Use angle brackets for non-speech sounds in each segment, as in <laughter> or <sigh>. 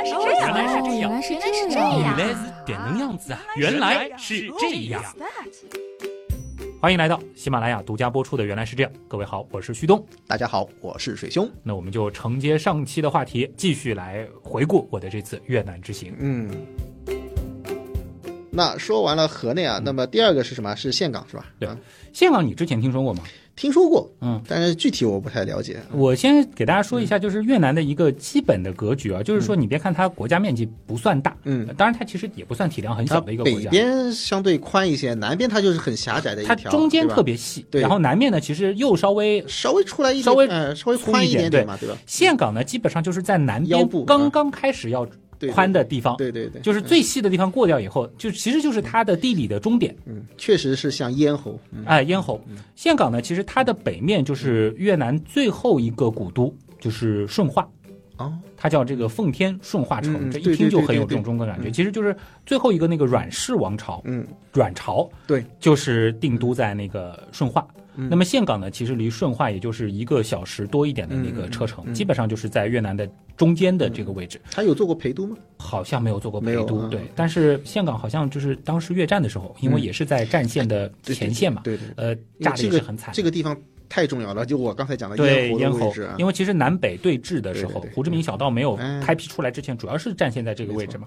来是这样，原来是这样原来是原来是这样，原来是点能样子啊！原来是这样。欢迎来到喜马拉雅独家播出的《原来是这样》，各位好，我是旭东。大家好，我是水兄。那我们就承接上期的话题，继续来回顾我的这次越南之行。嗯，那说完了河内啊，那么第二个是什么？是岘港是吧？对啊岘港你之前听说过吗？听说过，嗯，但是具体我不太了解。我先给大家说一下，就是越南的一个基本的格局啊，就是说你别看它国家面积不算大，嗯。当然它其实也不算体量很小的一个国家。北。边相对宽一些，南边它就是很狭窄的一它条，中间特别细，对。然后南面呢其实又稍微稍微出来一点稍微呃稍微宽一点对点点嘛，对吧？岘港呢基本上就是在南边部刚刚开始要宽的地方，对对对，就是最细的地方过掉以后，就其实就是它的地理的终点。嗯，确实是像咽喉，嗯哎，咽喉。岘港呢，其实它的北面就是越南最后一个古都，就是顺化。哦，它叫这个奉天顺化城，这一听就很有种中国感觉。嗯其实就是最后一个那个阮氏王朝，嗯，阮朝，对，就是定都在那个顺化。嗯。那么岘港呢，其实离顺化也就是一个小时多一点的那个车程，基本上就是在越南的中间的这个位置。他有做过陪都吗？好像没有做过陪都，对。但是岘港好像就是当时越战的时候，因为嗯。也是在战线的前线嘛，对对，呃，炸的也是很惨。这个地方太重要了，就我刚才讲的对咽喉因为其实南北对峙的时候胡志明小道没有嗯。开辟出来之前，主要是战线在这个位置嘛。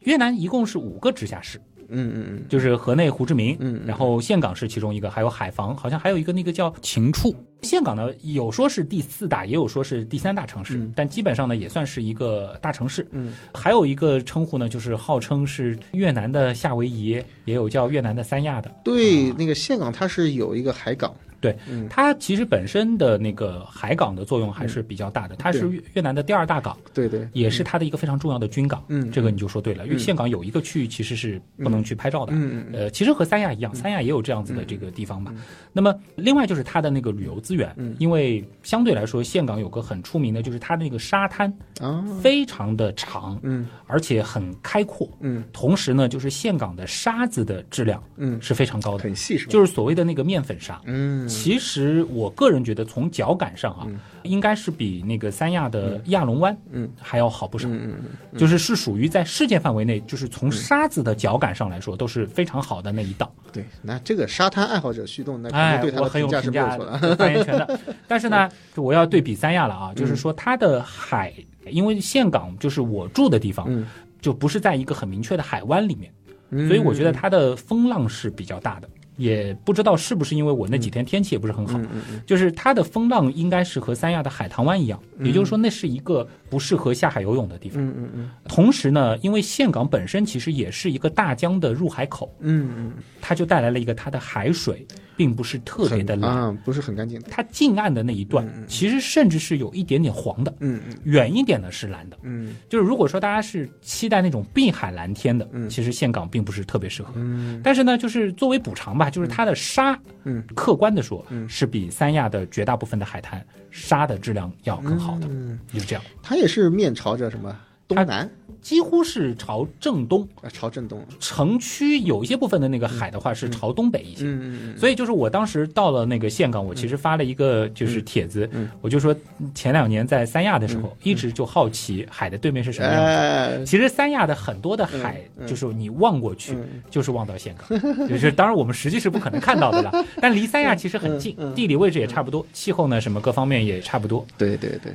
越南一共是五个直辖市，嗯嗯嗯，就是河内胡志明，嗯嗯然后岘港是其中一个，还有海防，好像还有一个那个叫秦处。岘港呢，有说是第四大，也有说是第三大城市，嗯但基本上呢也算是一个大城市。嗯，还有一个称呼呢，就是号称是越南的夏威夷，也有叫越南的三亚的。对，那个岘港它是有一个海港，对，嗯它其实本身的那个海港的作用还是比较大的，它是越越南的第二大港，对对，也是它的一个非常重要的军港。嗯这个你就说对了，因为岘港有一个区域其实是不能去拍照的。嗯嗯呃，其实和三亚一样，三亚也有这样子的这个地方嘛。那么，另外就是它的那个旅游资源，嗯因为相对来说，岘港有个很出名的，就是它的那个沙滩啊，非常的长，嗯而且很开阔。嗯同时呢，就是岘港的沙子的质量嗯，是非常高的，很细是吧？就是所谓的那个面粉沙。嗯其实我个人觉得，从脚感上啊，嗯应该是比那个三亚的亚龙湾嗯还要好不少。嗯嗯就是是属于在世界范围内，就是从沙子的脚感上来说，都是非常好的那一档。对，那这个沙滩爱好者旭东，那肯哎定对，我很有评价。发言权的。<laughs> 但是呢，我要对比三亚了啊，就是说它的海，因为岘港就是我住的地方，嗯就不是在一个很明确的海湾里面，嗯所以我觉得它的风浪是比较大的。也不知道是不是因为我那几天天气也不是很好，就是它的风浪应该是和三亚的海棠湾一样，也就是说那是一个不适合下海游泳的地方。嗯嗯嗯。同时呢，因为岘港本身其实也是一个大江的入海口，嗯嗯。它就带来了一个它的海水并不是特嗯，别的蓝，啊，不是很干净。它近岸的那一段其实甚至是有一点点黄的，嗯嗯。远一点的是蓝的。嗯。就是如果说大家是期待那种碧海蓝天的，嗯。其实岘港并不是特别适合。嗯。但是呢，就是作为补偿吧，就是它的沙，嗯。客观的说，嗯。是比三亚的绝大部分的海滩沙的质量要更好的，嗯，就是这样，它也是面朝着什么东南几乎是朝正东。啊，朝正东。城区有一些部分的那个海的话是朝东北一些。嗯嗯嗯。所以就是我当时到了那个岘港，我其实发了一个就是帖子，嗯我就说前两年在三亚的时候，一直就好奇海的对面是什么样。子。哎，其实三亚的很多的海，就是你望过去，嗯。就是望到岘港，<laughs> 就是当然我们实际是不可能看到的了，但离三亚其实很近，地理位置也差不多，气候呢什么各方面也差不多。对对对，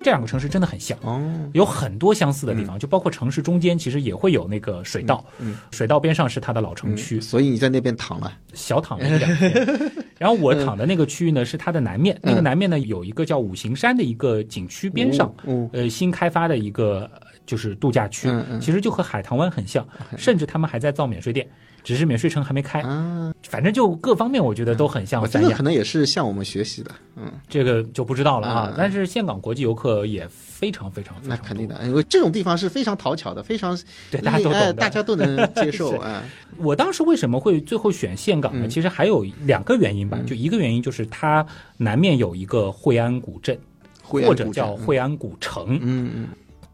这两个城市真的很像。哦，有很多相似的地方，就包括城市中间其实也会有那个水道，嗯水道边上是它的老城区，所以你在那边躺了。小躺了一两天。然后我躺的那个区域呢是它的南面，那个南面呢有一个叫五行山的一个景区边上，嗯呃新开发的一个呃就是度假区，嗯嗯其实就和海棠湾很像，甚至他们还在造免税店，只是免税城还没开。啊，反正就各方面我觉得都很像这个可，能也是向我们学习的。嗯，这个就不知道了啊嗯。但是岘港国际游客也非常非常非常那肯定的，因为这种地方是非常讨巧的，非常对大家都懂哎的大家都能 <laughs> 接受啊。我当时为什么会最后选岘港呢？嗯其实还有两个原因吧，就一个原因就是它南面有一个惠安古镇，或者叫惠安古城，嗯嗯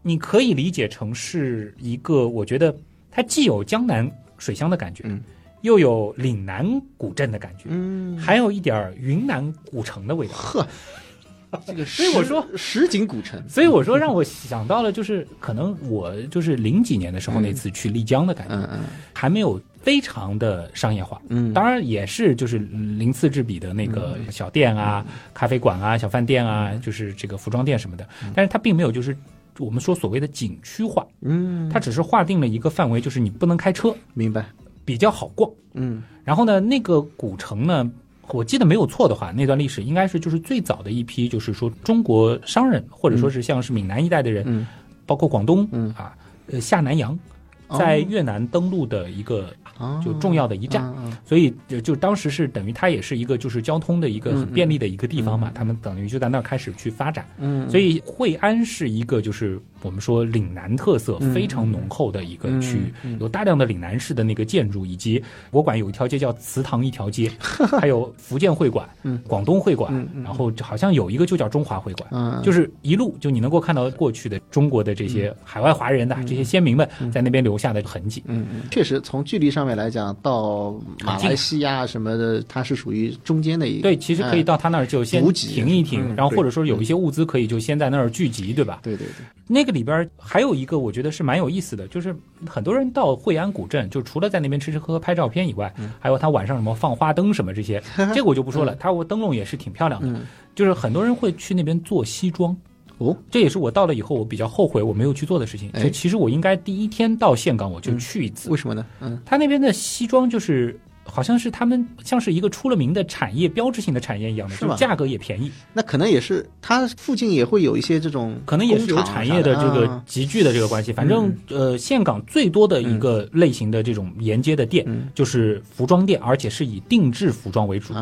你可以理解成是一个，我觉得它既有江南水乡的感觉，嗯。又有岭南古镇的感觉，嗯，还有一点儿云南古城的味道。呵，这个 <laughs> 所以我说实景古城，所以我说让我想到了，就是可能我就是零几年的时候那次去丽江的感觉，嗯嗯。还没有非常的商业化。嗯，当然也是就是鳞次栉比的那个小店啊、咖啡馆啊、小饭店啊，就是这个服装店什么的，但是它并没有就是我们说所谓的景区化，嗯，它只是划定了一个范围，就是你不能开车，明白，比较好逛。嗯。然后呢，那个古城呢，我记得没有错的话，那段历史应该是就是最早的一批，就是说中国商人或者说是像是闽南一带的人，嗯。包括广东，嗯。啊，呃下南洋，在越南登陆的一个哦。就重要的一站。嗯所以就就当时是等于它也是一个就是交通的一个很便利的一个地方嘛，他们等于就在那儿开始去发展。嗯，所以惠安是一个就是我们说岭南特色嗯非常浓厚的一个区域，有大量的岭南式的那个建筑，以及博物馆有一条街叫祠堂一条街，<laughs> 还有福建会馆、嗯。广东会馆然后好像有一个就叫中华会馆。嗯，就是一路就你能够看到过去的中国的这些海外华人的这些先民们在那边留下的痕迹。嗯嗯，确实从距离上面来讲，到马来西亚什么的，它是属于中间的一个，对，其实可以到他那儿就先停一停，嗯然后或者说有一些物资可以就先在那儿聚集，对吧？对对对，那个里边还有一个我觉得是蛮有意思的，就是很多人到惠安古镇，就除了在那边吃吃喝喝拍照片以外，嗯还有他晚上什么放花灯什么这些，<laughs> 这个我就不说了。他我灯笼也是挺漂亮的，嗯就是很多人会去那边做西装。哦，这也是我到了以后我比较后悔我没有去做的事情。哎。就其实我应该第一天到岘港我就去一次，为什么呢？嗯。他那边的西装就是好像是他们像是一个出了名的产业标志性的产业一样的，就是价格也便宜，那可能也是它附近也会有一些这种可能也是有产业的这个集聚的这个关系。反正呃，岘港最多的一个类型的这种沿街的店嗯。就是服装店，而且是以定制服装为主。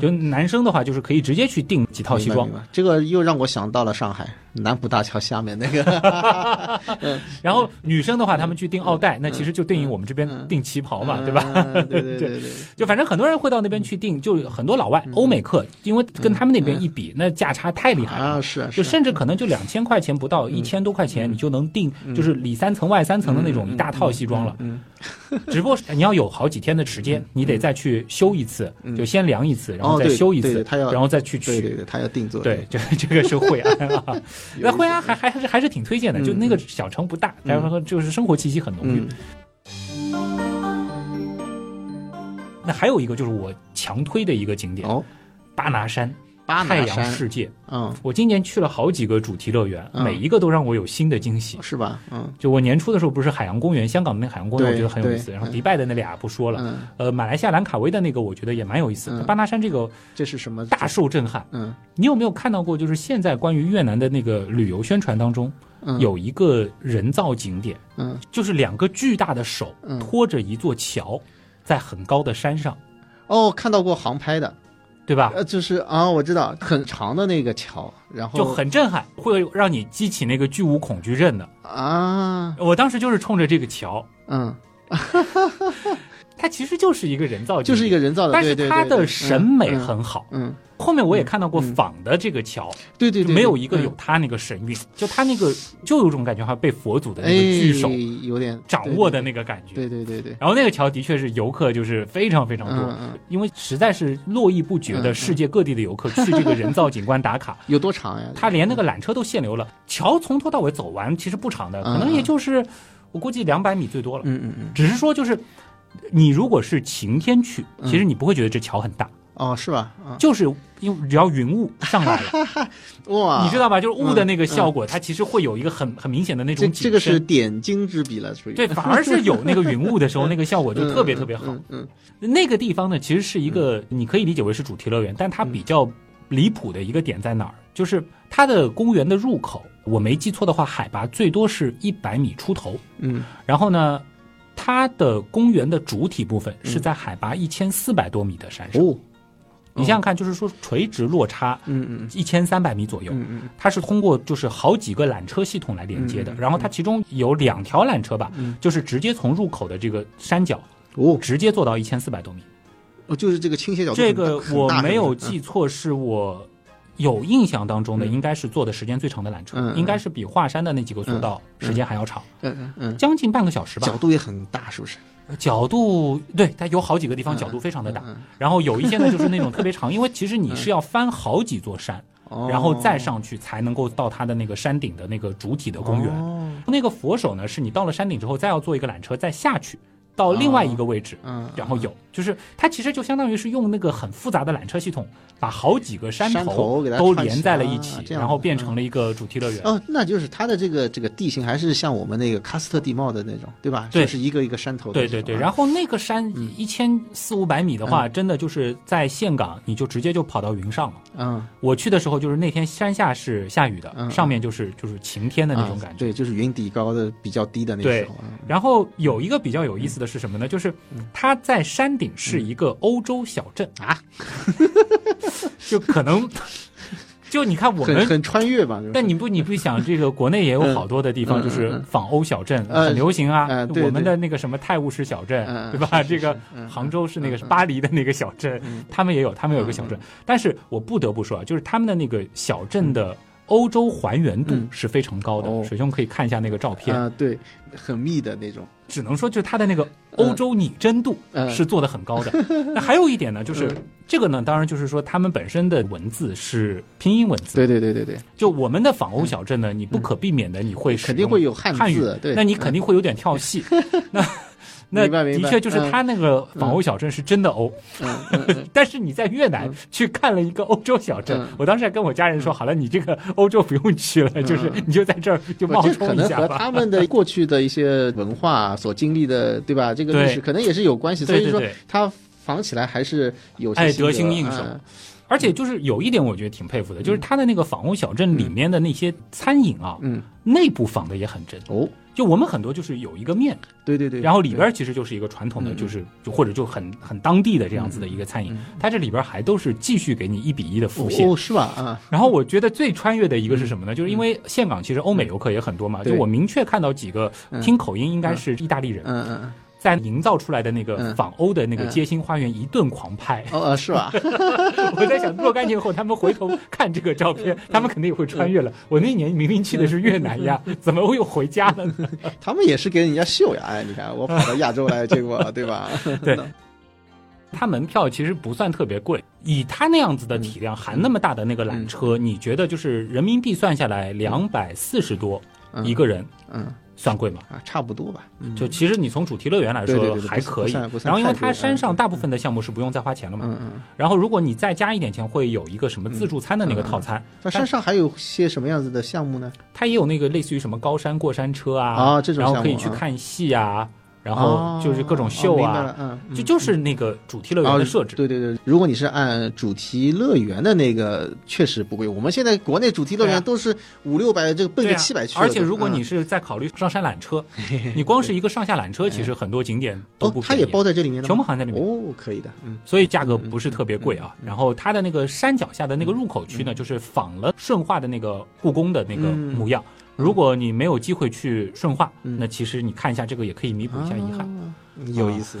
就男生的话，就是可以直接去订几套西装。这个又让我想到了上海南浦大桥下面那个，<laughs> 然后女生的话，他们去订奥黛，那其实就对应我们这边订旗袍嘛，对吧？嗯？对 <laughs> 对对。对，就反正很多人会到那边去订，就很多老外、欧美客，因为跟他们那边一比，那价差太厉害了。啊是啊，就是甚至可能就两千块钱不到，一千多块钱你就能订，就是里三层外三层的那种一大套西装了。嗯，<laughs> 只不过你要有好几天的时间，你得再去修一次，就先量一次，然后再修一次然后再去取。对对对，他要定做，对，这这个是会安啊，那惠安还还还是还是挺推荐的，就那个小城不大，然后就是生活气息很浓郁嗯。那还有一个就是我强推的一个景点，哦，巴拿山巴太阳世界。嗯，我今年去了好几个主题乐园，嗯每一个都让我有新的惊喜。是吧？嗯就我年初的时候不是海洋公园，香港的那海洋公园，对我觉得很有意思。对然后迪拜的那俩不说了，嗯，呃，马来西亚兰卡威的那个我觉得也蛮有意思的。嗯巴拿山这个这是什么？大受震撼，嗯你有没有看到过？就是现在关于越南的那个旅游宣传当中，嗯有一个人造景点，嗯就是两个巨大的手嗯托着一座桥，在很高的山上，哦，看到过航拍的，对吧？呃，就是啊，我知道很长的那个桥，然后就很震撼，会让你激起那个巨无恐惧症的。啊，我当时就是冲着这个桥，嗯，<laughs> 它其实就是一个人造就是一个人造的，但是它的审美嗯很好。嗯，后面我也看到过仿的这个桥，对对没有一个嗯有它那个神韵，就它那个就有种感觉，好像被佛祖的那哎个巨手有点掌握的那个感觉。对对对对，然后那个桥的确是游客就是非常非常多，因为实在是络绎不绝的世界各地的游客 <laughs> 去这个人造景观打卡，有多长呀？他连那个缆车都限流了。桥从头到尾走完其实不长的，嗯可能也就是我估计两百米最多了。嗯嗯嗯，只是说就是你如果是晴天去，嗯其实你不会觉得这桥很大，哦，是吧？啊，就是因为只要云雾上来了，<laughs> 哇，你知道吧？就是雾的那个效果，它其实会有一个很很明显的那种景这个是。点睛之笔了，属于对，反而是有那个云雾的时候，那个效果就 <laughs> 特别特别好。嗯嗯那个地方呢，其实是一个你可以理解为是主题乐园，但它比较离谱的一个点在哪儿？就是它的公园的入口，我没记错的话，海拔最多是一百米出头。嗯然后呢，它的公园的主体部分嗯。是在海拔一千四百多米的山上。哦，你想想看，就是说垂直落差嗯嗯一千三百米左右。嗯嗯它是通过就是好几个缆车系统来连接的，然后它其中有两条缆车吧，嗯。就是直接从入口的这个山脚哦，直接做到一千四百多米。哦，就是这个倾斜角度这个我没有记错，是我有印象当中的，嗯。应该是坐的时间最长的缆车，应该是比华山的那几个索道时间还要长，嗯嗯嗯，将近半个小时吧。角度也很大，是不是？角度对它有好几个地方角度非常的大，嗯然后有一些呢就是那种特别长，<laughs> 因为其实你是要翻好几座山，哦。然后再上去才能够到它的那个山顶的那个主体的公园。哦。那个佛手呢，是你到了山顶之后，再要坐一个缆车再下去，到另外一个位置，嗯，然后有，就是它其实就相当于是用那个很复杂的缆车系统，把好几个山山头都连在了一起，然后变成了一个主题乐园。哦，那就是它的这个这个地形还是像我们那个喀斯特地貌的那种，对吧？对就是一个一个山头对对对。然后那个山一千四五百米的话，真的就是在岘港，你就直接就跑到云上了。嗯，我去的时候，就是那天山下是下雨的，嗯上面就是就是晴天的那种感觉。啊对，就是云底高的比较低的那种对然后有一个比较有意思的是什么呢？就是它在山顶是一个欧洲小镇啊，<laughs> 就可能就你看我们。很很穿越吧？就是但你不，你不想这个国内也有好多的地方，嗯就是仿欧小镇呃很流行啊我们的那个什么泰晤士小镇对吧？这个杭州是那个巴黎的那个小镇嗯，他们也有，他们有一个小镇。但是我不得不说啊，就是他们的那个小镇的欧洲还原度嗯是非常高的。哦水兄可以看一下那个照片，啊，对，很密的那种。只能说就是它的那个欧洲拟真度嗯是做的很高的。<laughs> 那还有一点呢，就是嗯这个呢，当然就是说他们本身的文字是拼音文字。对对对对对，就我们的仿欧小镇呢，你不可避免的你会使肯定用会有汉汉语字，对，那你肯定会有点跳戏。<laughs> 那那的确就是他那个仿欧小镇是真的欧，<laughs> 但是你在越南去看了一个欧洲小镇嗯，我当时还跟我家人说，好了，你这个欧洲不用去了，就是你就在这儿就冒充一下吧。和他们的过去的一些文化所经历的，对吧？这个历对史可能也是有关系，所以说他仿起来还是有些哎心得得心应手。嗯。而且就是有一点我觉得挺佩服的，就是他的那个仿欧小镇里面的那些餐饮啊，嗯，内部仿的也很真。哦，就我们很多就是有一个面，对对对，然后里边其实就是一个传统的，嗯就是就或者就很很当地的这样子的一个餐饮，它这里边还都是继续给你一比一的复现。哦，是吧？啊，然后我觉得最穿越的一个是什么呢？就是因为岘港其实欧美游客也很多嘛，就我明确看到几个嗯。听口音应该是意大利人，嗯嗯嗯，在营造出来的那个嗯仿欧的那个嗯街心花园一顿狂拍。哦呃，是吧？<laughs> 我在想，若干年后他们回头看这个照片，他们肯定也会穿越了。我那年明明去的是越南呀，<laughs> 怎么又回家了呢？<laughs> 他们也是给人家秀呀，哎，你看我跑到亚洲来，结果对吧？对，它门票其实不算特别贵，以它那样子的体量，含那么大的那个缆车，你觉得就是人民币算下来两百四十多一个人，嗯算贵吗？啊，差不多吧。嗯。就其实你从主题乐园来说还可以。然后因为它山上嗯大部分的项目是不用再花钱了嘛，嗯嗯，然后如果你再加一点钱，会有一个什么自助餐的那个套餐，那山上还有些什么样子的项目呢？它也有那个类似于什么高山过山车啊，啊这种然后可以去看戏啊，然后就是各种哦秀啊明白了，嗯，嗯就就是那个主题乐园的设置。对对对，如果你是按主题乐园的那个，确实不贵。我们现在国内主题乐园都是五六百，这个奔对啊着七百去。而且如果你嗯是在考虑上山缆车，你光是一个上下缆车，其实很多景点都它也包在这里面全部含在里面。哦，可以的，嗯所以价格不是特别贵啊。然后它的那个山脚下的那个入口区呢，就是仿了顺化的那个故宫的那个嗯模样。如果你没有机会去顺化，嗯那其实你看一下这个也可以弥补一下遗憾。啊有意思。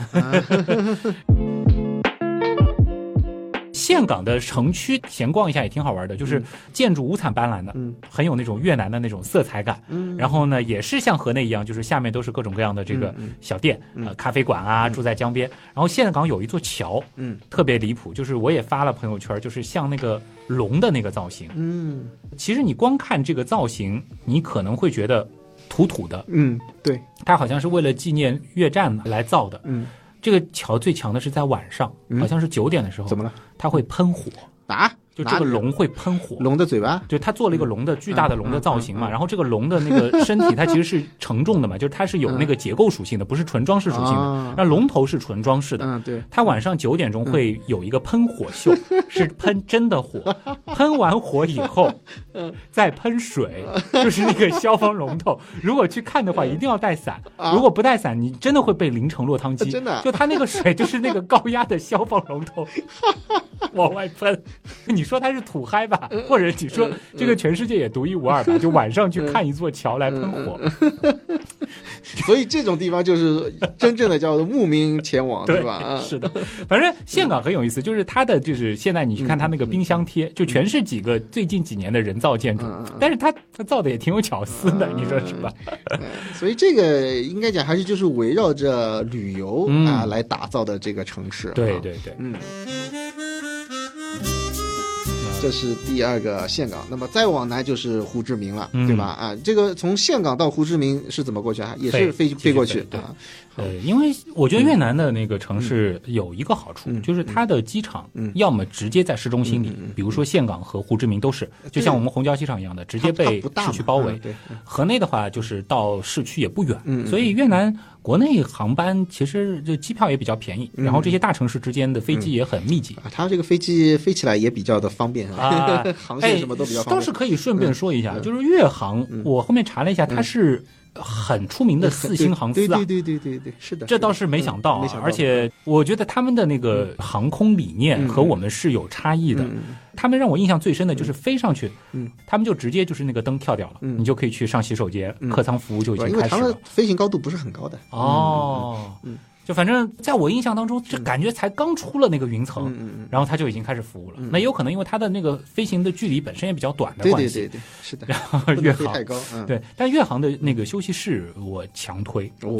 啊岘港的城区闲逛一下也挺好玩的，就是建筑五彩斑斓的，嗯。很有那种越南的那种色彩感。嗯，然后呢，也是像河内一样，就是下面都是各种各样的这个小店，呃，咖啡馆啊，住在江边。然后岘港有一座桥，嗯。特别离谱，就是我也发了朋友圈，就是像那个龙的那个造型。嗯。其实你光看这个造型，你可能会觉得土土的，嗯，对，它好像是为了纪念越战来造的。嗯，这个桥最强的是在晚上，嗯。好像是九点的时候，怎么了？它会喷火，啊？就这个龙会喷火。龙的嘴巴？对，他做了一个龙的巨大的龙的造型嘛，嗯嗯嗯嗯然后这个龙的那个身体它其实是承重的嘛，就是它是有那个结构属性的，不是纯装饰属性的啊。那龙头是纯装饰的，嗯，对，它晚上九点钟会有一个喷火秀，<laughs> 是喷真的火，喷完火以后，<laughs> 再喷水，就是那个消防龙头。如果去看的话，一定要带伞，啊如果不带伞，你真的会被淋成落汤鸡。真的啊就它那个水就是那个高压的消防龙头 <laughs> 往外喷。你说它是土嗨吧，或者你说这个全世界也独一无二吧？<laughs> 就晚上去看一座桥来喷火，<laughs> 所以这种地方就是真正的叫做慕名前往，对吧？啊，是的，反正岘港很有意思，就是它的就是现在你去看它那个冰箱贴，就全是几个最近几年的人造建筑但是它它造的也挺有巧思的，你说是吧？所以这个应该讲还是就是围绕着旅游嗯。啊来打造的这个城市。啊，对对对，嗯，这是第二个岘港，那么再往南就是胡志明了，嗯对吧？啊，这个从岘港到胡志明是怎么过去啊？也是飞飞飞过去啊。呃，因为我觉得越南的那个城市有一个好处，嗯。就是它的机场嗯。要么直接在市中心里，比如说岘港和胡志明都是，就像我们虹桥机场一样的，直接被市区包围河内的话，就是到市区也不远，所以越南国内航班其实就机票也比较便宜，嗯。然后这些大城市之间的飞机也很密集。啊，它这个飞机飞起来也比较的方便啊 <laughs> 航线什么都比较方便。倒是可以顺便说一下，嗯。就是越航，我后面查了一下，它是很出名的四星航司啊。对。对对对对对，是的，这倒是没想到啊嗯没想，到。而且我觉得他们的那个航空理念嗯。和我们是有差异的。嗯。他们让我印象最深的就是飞上去，嗯。他们就直接就是那个灯跳掉了，嗯。你就可以去上洗手间，嗯。客舱服务就已经开始了。飞行高度不是很高的。哦，嗯就反正在我印象当中，这感觉才刚出了那个云层，然后它就已经开始服务了。那有可能因为它的那个飞行的距离本身也比较短的关系，对对对对，是的，然后越航太高。嗯，对，但越航的那个休息室我强推，哦，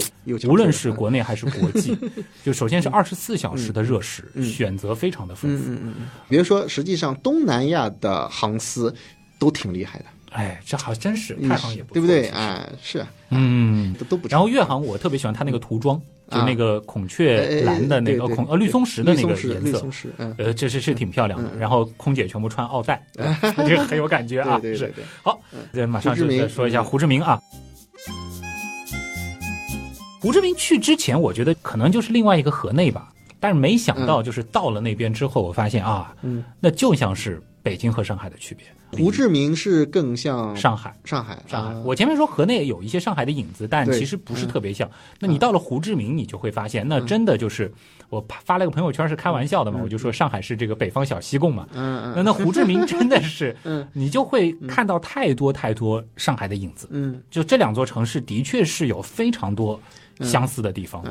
无论是国内还是国际，<laughs> 就首先是二十四小时的热食，嗯选择非常的丰富。嗯嗯嗯嗯，比如说，实际上东南亚的航司都挺厉害的，哎，这还真是太行也不错对不对？其实啊，是啊，嗯。都都不。然后越航我特别喜欢它那个涂装，就啊那个孔雀蓝的那个孔呃绿松石的那个颜色呃，这是是挺漂亮的。嗯然后空姐全部穿奥黛，这个很有感觉啊。<laughs> 是好，这马上就说一下嗯胡志明啊。胡志明去之前，我觉得可能就是另外一个河内吧，但是没想到就是到了那边之后，我发现啊，嗯，那就像是北京和上海的区别。胡志明是更像上海。上海，上海，啊我前面说河内有一些上海的影子，但其实不是嗯特别像。那你到了胡志明，你就会发现，那真的就是我发了个朋友圈是开玩笑的嘛，我就说上海是这个北方小西贡嘛。嗯那那胡志明真的是 <laughs> 嗯，你就会看到太多太多上海的影子。嗯就这两座城市的确是有非常多相似的地方。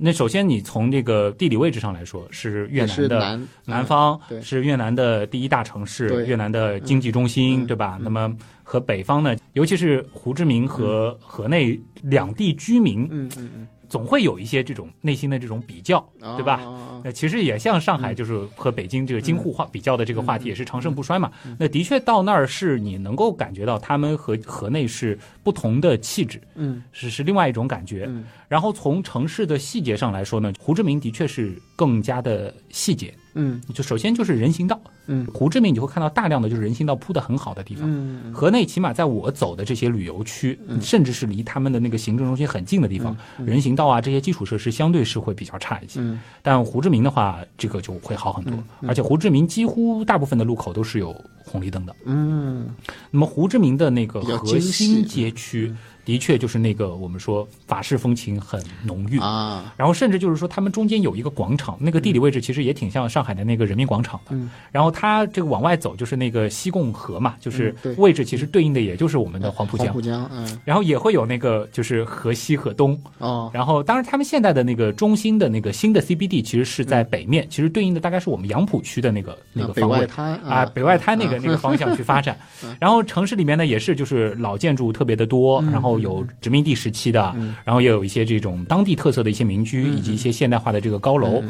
嗯那首先你从这个地理位置上来说，是越南的南南方，对。是越南的第一大城市，越南的经济中心，嗯对吧？那么和北方呢，尤其是胡志明和河内两地居民，嗯嗯嗯，总会有一些这种内心的这种比较，嗯对吧？那其实也像上海，就是和北京这个京沪话比较的这个话题也是长盛不衰嘛。那的确到那儿是你能够感觉到他们和河内是不同的气质，嗯是是另外一种感觉。嗯然后从城市的细节上来说呢，胡志明的确是更加的细节。嗯。就首先就是人行道，嗯。胡志明你会看到大量的就是人行道铺的很好的地方。嗯。河内起码在我走的这些旅游区，甚至是离他们的那个行政中心很近的地方，人行道啊这些基础设施相对是会比较差一些。嗯。但胡志明的话，这个就会好很多，而且胡志明几乎大部分的路口都是有红绿灯的。嗯。那么胡志明的那个核心街区，的确就是那个我们说法式风情很浓郁。啊。然后甚至就是说，他们中间有一个广场，那个地理位置其实也挺像上海的那个人民广场的。嗯。然后它这个往外走就是那个西贡河嘛，就是位置其实对应的也就是我们的黄浦江。黄浦江嗯。然后也会有那个就是河西河东，哦。然后当然他们现在的那个中心的那个新的 CBD 其实是在北面，其实对应的大概是我们杨浦区的那个那个方位。啊，北外滩那个啊那个方向去发展，<laughs> 然后城市里面呢也是就是老建筑特别的多，然后有殖民地时期的，然后也有一些这种当地特色的一些民居，以及一些现代化的这个高楼、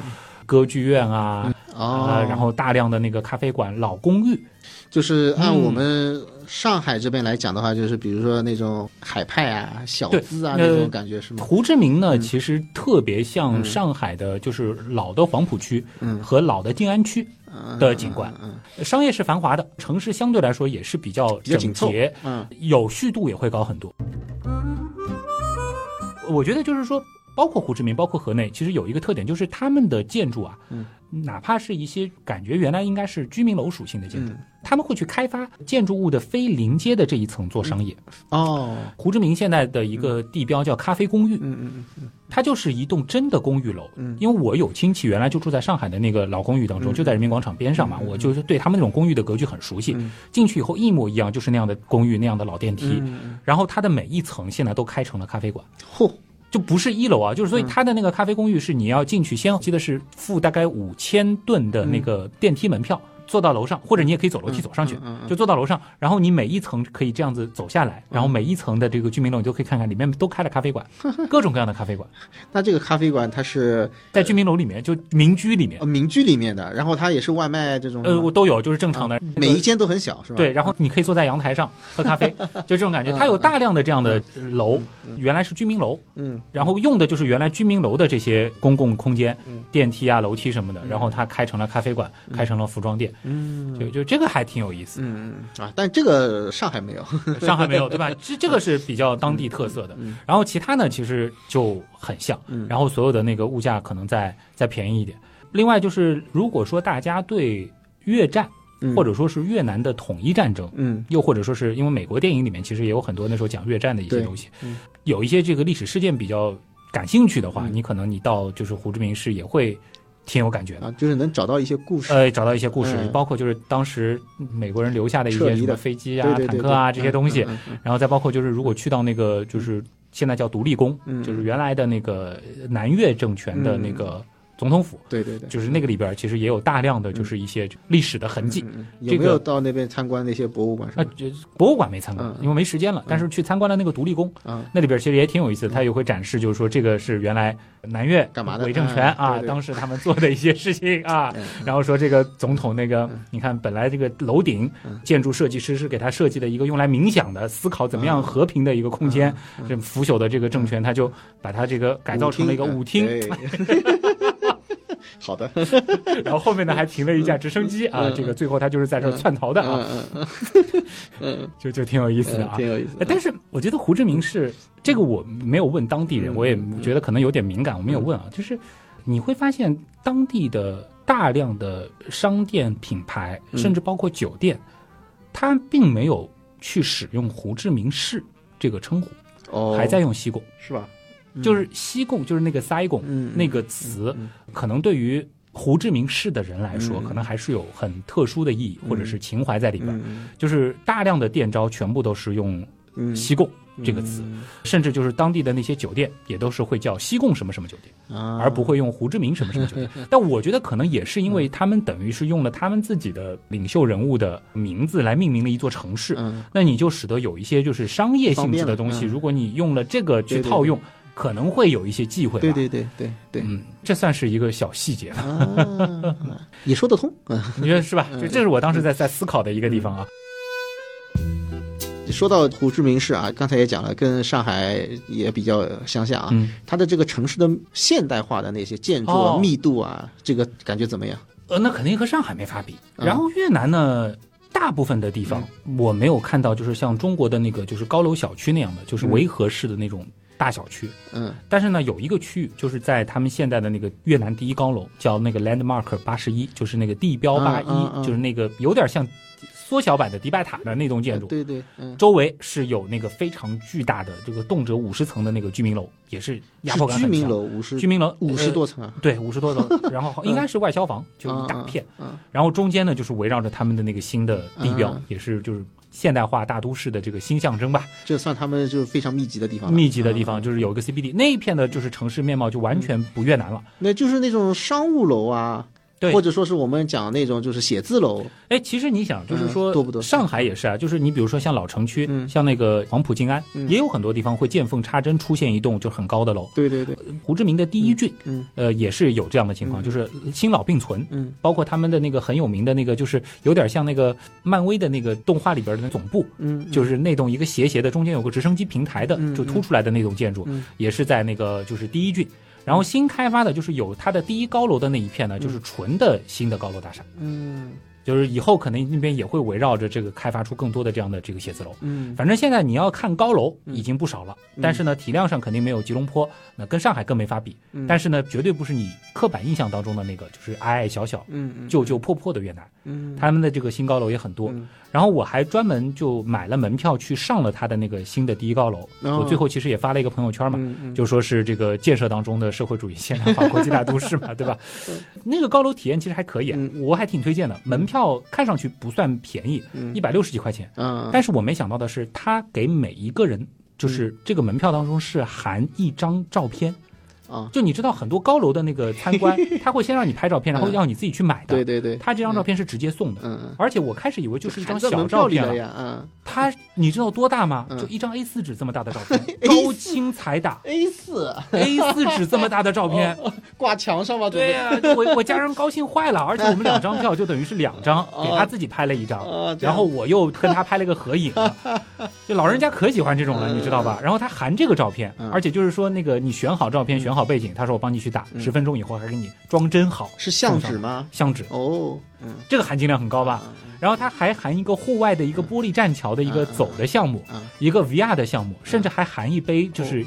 歌剧院啊，哦呃，然后大量的那个咖啡馆、老公寓，就是按嗯我们上海这边来讲的话，就是比如说那种海派啊、小资啊呃那种感觉是吗？胡志明嗯。呢，其实特别像上海的，就是老的黄浦区嗯。和老的静安区的景观。嗯商业是繁华的，城市相对来说也是比较整洁，嗯。有序度也会高很多。我觉得就是说，包括胡志明，包括河内，其实有一个特点，就是他们的建筑啊，嗯。哪怕是一些感觉原来应该是居民楼属性的建筑，嗯。他们会去开发建筑物的非临街的这一层做商业。哦。胡志明现在的一个地标叫咖啡公寓，嗯嗯嗯嗯它就是一栋真的公寓楼。嗯因为我有亲戚原来就住在上海的那个老公寓当中，就在人民广场边上嘛，我就是对他们那种公寓的格局很熟悉。嗯进去以后一模一样，就是那样的公寓那样的老电梯，嗯然后它的每一层现在都开成了咖啡馆。嚯就不是一楼啊，就是嗯所以它的那个咖啡公寓是你要进去，先记得是付大概五千吨的那个电梯门票。坐到楼上，或者你也可以走楼梯走上去，就坐到楼上，然后你每一层可以这样子走下来，然后每一层的这个居民楼你都可以看看，里面都开了咖啡馆，<laughs> 各种各样的咖啡馆。那这个咖啡馆它是在居民楼里面，就民居里面，民居里面的，然后它也是外卖这种，呃，我都有，就是正常的，每一间都很小，是吧？对，然后你可以坐在阳台上喝咖啡，<laughs> 就这种感觉。它有大量的这样的楼，原来是居民楼，嗯，然后用的就是原来居民楼的这些公共空间，电梯啊、楼梯什么的，然后它开成了咖啡馆，开成了服装店，嗯，就就这个还挺有意思，嗯嗯啊，但这个上海没有，上海没有，对吧？<laughs> 这这个是比较当地特色的，然后其他呢其实就很像，然后所有的那个物价可能再再便宜一点。另外就是，如果说大家对越战。或者说是越南的统一战争，嗯，又或者说是因为美国电影里面其实也有很多那时候讲越战的一些东西，嗯。有一些这个历史事件比较感兴趣的话，你可能你到就是胡志明市也会挺有感觉的，就是能找到一些故事，呃，找到一些故事，包括就是当时美国人留下的一些什么飞机啊、坦克啊这些东西，然后再包括就是如果去到那个就是现在叫独立宫，就是原来的那个南越政权的那个。总统府，对对对，就是那个里边其实也有大量的就是一些历史的痕迹。有没有到那边参观那些博物馆？啊，博物馆没参观，因为没时间了。但是去参观了那个独立宫，那里边其实也挺有意思的。他也会展示，就是说这个是原来南越干嘛的伪政权啊，当时他们做的一些事情啊。<laughs> 然后说这个总统那个，你看本来这个楼顶建筑设计师是给他设计的一个用来冥想的、思考怎么样和平的一个空间。这腐朽的这个政权，他就把它这个改造成了一个舞厅。<laughs> 好的，<laughs> 然后后面呢还停了一架直升机啊，这个最后他就是在这窜逃的啊，嗯，<laughs> 就就挺有意思的啊，挺有意思。但是我觉得胡志明市这个我没有问当地人，我也觉得可能有点敏感，我没有问啊。就是你会发现当地的大量的商店品牌，甚至包括酒店，它并没有去使用胡志明市这个称呼，哦，还在用西贡，是吧？就是西贡，就是那个塞贡那个词，可能对于胡志明市的人来说，可能还是有很特殊的意义或者是情怀在里边。就是大量的店招全部都是用西贡这个词，甚至就是当地的那些酒店也都是会叫西贡什么什么酒店，而不会用胡志明什么什么酒店。<laughs> 但我觉得可能也是因为他们等于是用了他们自己的领袖人物的名字来命名了一座城市，那你就使得有一些就是商业性质的东西，如果你用了这个去套用。可能会有一些忌讳，对对对对对，嗯，这算是一个小细节。了，<laughs> 也说得通，你觉得是吧？这这是我当时在在思考的一个地方啊。说到胡志明市啊，刚才也讲了，跟上海也比较相像啊，它的这个城市的现代化的那些建筑密度啊，这个感觉怎么样？呃，那肯定和上海没法比。然后越南呢，大部分的地方我没有看到，就是像中国的那个就是高楼小区那样的，就是维和式的那种。大小区，嗯，但是呢，有一个区域就是在他们现在的那个越南第一高楼，叫那个 Landmark 八十一，就是那个地标八一，就是那个有点像缩小版的迪拜塔的那栋建筑。对对，周围是有那个非常巨大的这个动辄五十层的那个居民楼，也是压迫感很强。居民楼五十，居民楼五十多层啊？对，五十多层，<laughs> 然后应该是外消防，就一大片。然后中间呢，就是围绕着他们的那个新的地标，也是就是。现代化大都市的这个新象征吧，这算他们就是非常密集的地方。密集的地方就是有一个 CBD 那一片的，就是城市面貌就完全不越南了。那就是那种商务楼啊。对，或者说是我们讲那种就是写字楼，哎，其实你想，就是说多不多？上海也是啊，就是你比如说像老城区，像那个黄埔静安，也有很多地方会见缝插针出现一栋就很高的楼。对对对，胡志明的第一郡，嗯，呃，也是有这样的情况，就是新老并存，嗯，包括他们的那个很有名的那个，就是有点像那个漫威的那个动画里边的那总部，嗯，就是那栋一个斜斜的，中间有个直升机平台的，就凸出来的那栋建筑，也是在那个就是第一郡。然后新开发的就是有它的第一高楼的那一片呢，就是纯的新的高楼大厦。嗯。就是以后可能那边也会围绕着这个开发出更多的这样的这个写字楼。嗯，反正现在你要看高楼已经不少了，但是呢体量上肯定没有吉隆坡，那跟上海更没法比。但是呢绝对不是你刻板印象当中的那个，就是矮矮小小、旧旧破破的越南。嗯，他们的这个新高楼也很多。然后我还专门就买了门票去上了他的那个新的第一高楼。我最后其实也发了一个朋友圈嘛，就说是这个建设当中的社会主义现代化国际大都市嘛，对吧？那个高楼体验其实还可以，我还挺推荐的。门票。看上去不算便宜，一百六十几块钱。嗯，但是我没想到的是，他给每一个人，就是这个门票当中是含一张照片，啊，就你知道很多高楼的那个参观，<laughs> 他会先让你拍照片，然后让你自己去买的。对对对，他这张照片是直接送的。嗯，而且我开始以为就是一张小照照片了。嗯，他你知道多大吗？就一张 A 四纸这么大的照片，<laughs> 高清彩打 A 四 A 四纸这么大的照片 <laughs> 挂墙上吗？对呀，我我家人高兴坏了，而且我们两张票就等于是两张，给他自己拍了一张，然后我又跟他拍了个合影。就老人家可喜欢这种了，你知道吧？然后他含这个照片，而且就是说那个你选好照片，选好背景，他说我帮你去打，十分钟以后还给你装帧好。是相纸吗？相纸哦，嗯，这个含金量很高吧？然后它还含一个户外的一个玻璃栈桥的一个走的项目，一个 VR 的项目，甚至还含一杯就是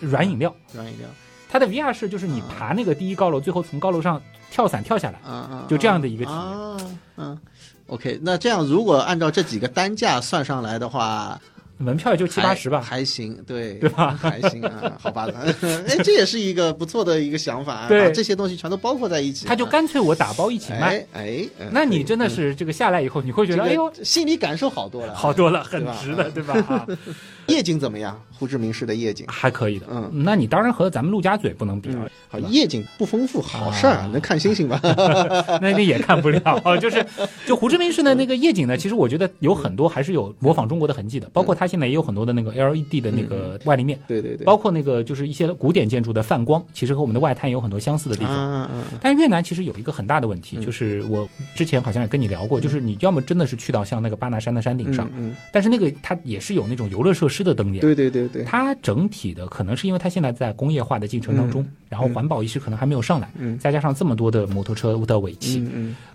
软饮料。软饮料，它的 VR 是就是你爬那个第一高楼，最后从高楼上跳伞跳下来，就这样的一个体验。嗯，OK，那这样如果按照这几个单价算上来的话。门票也就七八十吧，还行，对对吧？还行啊，好吧，哎，这也是一个不错的一个想法，把这些东西全都包括在一起，他就干脆我打包一起卖，哎，那你真的是这个下来以后，你会觉得哎呦，心理感受好多了，好多了，很值的，对吧？<laughs> 夜景怎么样？胡志明市的夜景还可以的，嗯，那你当然和咱们陆家嘴不能比了。好，夜景不丰富，好事儿，<laughs> 能看星星吧？<laughs> 那那也看不了，就是就胡志明市的那个夜景呢，其实我觉得有很多还是有模仿中国的痕迹的，包括它现在也有很多的那个 LED 的那个外立面，对对对，包括那个就是一些古典建筑的泛光，其实和我们的外滩有很多相似的地方。嗯嗯。但是越南其实有一个很大的问题，就是我之前好像也跟你聊过，就是你要么真的是去到像那个巴拿山的山顶上，嗯，但是那个它也是有那种游乐设施的灯点，对对对对，它整体的可能是因为它现在在工业化的进程当中，然后环保意识可能还没有上来，嗯，再加上这么多的摩托车的尾气，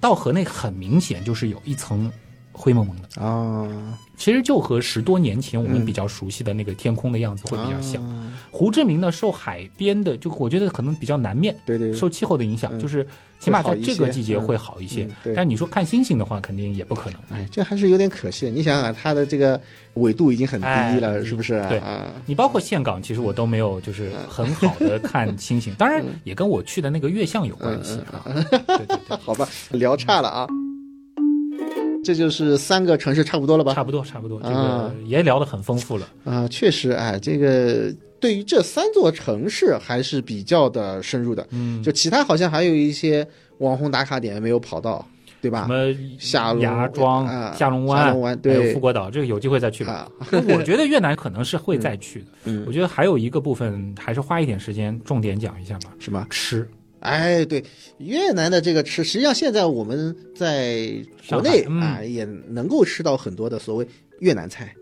到河内很明显就是有一层灰蒙蒙的啊。其实就和十多年前我们比较熟悉的那个天空的样子会比较像。胡志明呢，受海边的，就我觉得可能比较南面，对对，受气候的影响，就是起码在这个季节会好一些。但你说看星星的话，肯定也不可能。哎，这还是有点可惜。你想想，它的这个纬度已经很低了，是不是？对啊。你包括岘港，其实我都没有就是很好的看星星。当然，也跟我去的那个月相有关系啊。对对对，<laughs> 好吧，聊差了啊。这就是三个城市差不多了吧？差不多，差不多，这个也聊得很丰富了啊！确实，哎，这个对于这三座城市还是比较的深入的。嗯，就其他好像还有一些网红打卡点没有跑到，对吧？什么下芽庄、下龙湾、还有富国岛，这个有机会再去吧。我觉得越南可能是会再去的。嗯，我觉得还有一个部分还是花一点时间重点讲一下吧。什么吃？哎，对，越南的这个吃，实际上现在我们在国内啊也能够吃到很多的所谓越南菜。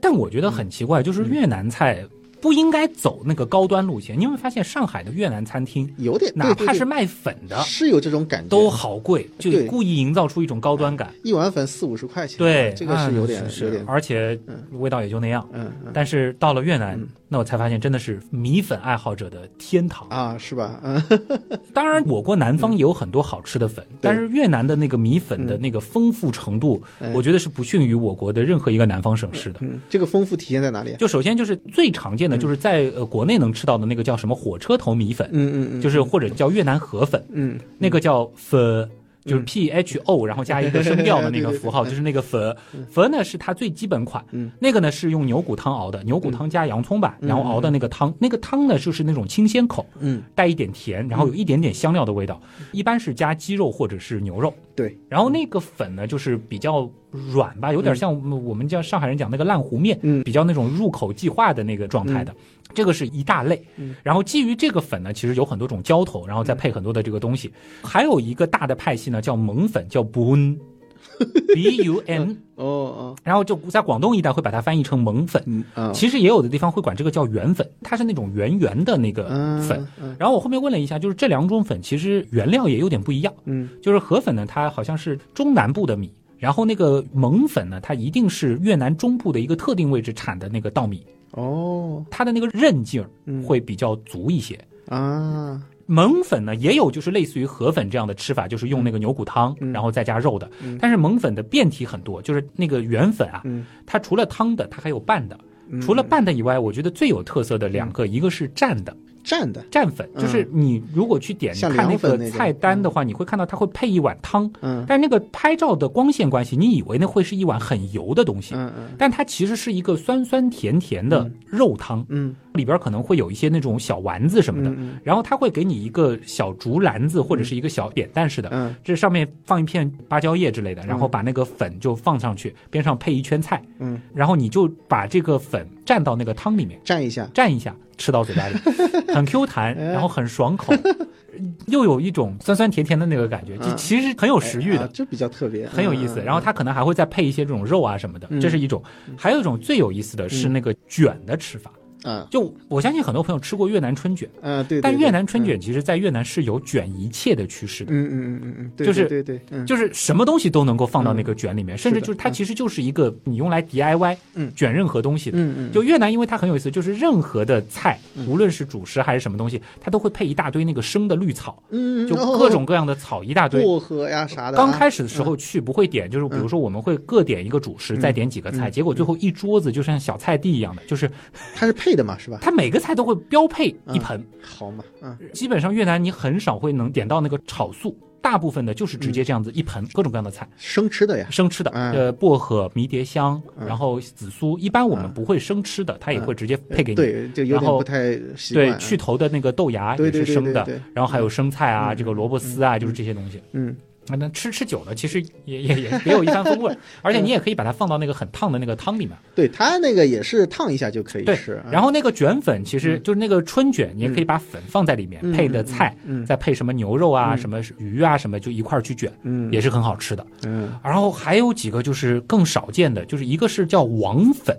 但我觉得很奇怪，就是越南菜不应该走那个高端路线。你有没有发现上海的越南餐厅有点，哪怕是卖粉的，是有这种感觉，都好贵，就故意营造出一种高端感。一碗粉四五十块钱，对，这个是有点有点，而且味道也就那样。嗯，但是到了越南。那我才发现，真的是米粉爱好者的天堂啊，是吧？嗯，<laughs> 当然，我国南方也有很多好吃的粉，但是越南的那个米粉的那个丰富程度，我觉得是不逊于我国的任何一个南方省市的。嗯，这个丰富体现在哪里？就首先就是最常见的，就是在呃国内能吃到的那个叫什么火车头米粉，嗯嗯嗯，就是或者叫越南河粉，嗯，那个叫粉。就是 P H O，然后加一个声调的那个符号，<laughs> 就是那个粉粉呢是它最基本款，那个呢是用牛骨汤熬的，牛骨汤加洋葱吧，然后熬的那个汤，那个汤呢就是那种清鲜口，嗯，带一点甜，然后有一点点香料的味道，一般是加鸡肉或者是牛肉，对，然后那个粉呢就是比较软吧，有点像我们叫上海人讲那个烂糊面，嗯，比较那种入口即化的那个状态的。这个是一大类，然后基于这个粉呢，其实有很多种浇头，然后再配很多的这个东西。还有一个大的派系呢，叫蒙粉，叫 bun，b <laughs> u n，哦哦，然后就在广东一带会把它翻译成蒙粉，其实也有的地方会管这个叫圆粉，它是那种圆圆的那个粉。然后我后面问了一下，就是这两种粉其实原料也有点不一样，嗯，就是河粉呢，它好像是中南部的米，然后那个蒙粉呢，它一定是越南中部的一个特定位置产的那个稻米。哦，它的那个韧劲儿会比较足一些。啊。蒙粉呢也有就是类似于河粉这样的吃法，就是用那个牛骨汤，然后再加肉的。但是蒙粉的变体很多，就是那个原粉啊，它除了汤的，它还有拌的。除了拌的以外，我觉得最有特色的两个，一个是蘸的，蘸的蘸粉，就是你如果去点看那个菜单的话，你会看到它会配一碗汤。嗯，但那个拍照的光线关系，你以为那会是一碗很油的东西。嗯嗯，但它其实是一个酸酸甜甜的肉汤。嗯，里边可能会有一些那种小丸子什么的。嗯，然后它会给你一个小竹篮子或者是一个小扁担似的。嗯，这上面放一片芭蕉叶之类的，然后把那个粉就放上去，边上配一圈菜。嗯，然后你就把这个粉蘸到那个汤里面，蘸一下，蘸一下。吃到嘴巴里，<laughs> 很 Q 弹，然后很爽口，<laughs> 又有一种酸酸甜甜的那个感觉，就其实很有食欲的，这比较特别，很有意思。然后它可能还会再配一些这种肉啊什么的，这是一种。还有一种最有意思的是那个卷的吃法。嗯，就我相信很多朋友吃过越南春卷，嗯，对，但越南春卷其实，在越南是有卷一切的趋势的，嗯嗯嗯嗯嗯，就是对对，就是什么东西都能够放到那个卷里面，甚至就是它其实就是一个你用来 DIY，嗯，卷任何东西的，嗯嗯，就越南因为它很有意思，就是任何的菜，无论是主食还是什么东西，它都会配一大堆那个生的绿草，嗯，就各种各样的草一大堆，薄荷呀啥的。刚开始的时候去不会点，就是比如说我们会各点一个主食，再点几个菜，结果最后一桌子就像小菜地一样的，就是它是配的嘛，是吧？它每每个菜都会标配一盆，好嘛，嗯，基本上越南你很少会能点到那个炒素，大部分的就是直接这样子一盆各种各样的菜，生吃的呀，生吃的，呃，薄荷、迷迭香，然后紫苏，一般我们不会生吃的，它也会直接配给你，对，就有点不太对，去头的那个豆芽也是生的，然后还有生菜啊，这个萝卜丝啊，就是这些东西，嗯。那吃吃久了，其实也也也别有一番风味，<laughs> 而且你也可以把它放到那个很烫的那个汤里面。对，它那个也是烫一下就可以吃。然后那个卷粉，其实就是那个春卷，你也可以把粉放在里面，配的菜，再配什么牛肉啊、什么鱼啊什么，就一块儿去卷，也是很好吃的。嗯。然后还有几个就是更少见的，就是一个是叫网粉，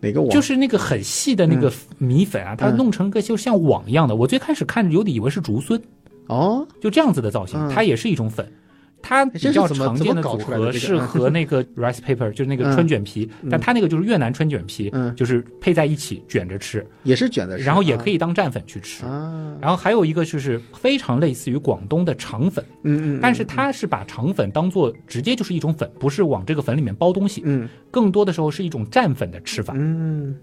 哪个网？就是那个很细的那个米粉啊，它弄成个就像网一样的。我最开始看有点以为是竹荪，哦，就这样子的造型，它也是一种粉。它比较常见的组合是和那个 rice paper，就是那个春卷皮，但它那个就是越南春卷皮，就是配在一起卷着吃，也是卷着，吃，然后也可以当蘸粉去吃。然后还有一个就是非常类似于广东的肠粉，嗯嗯，但是它是把肠粉当做直接就是一种粉，不是往这个粉里面包东西，嗯，更多的时候是一种蘸粉的吃法，嗯。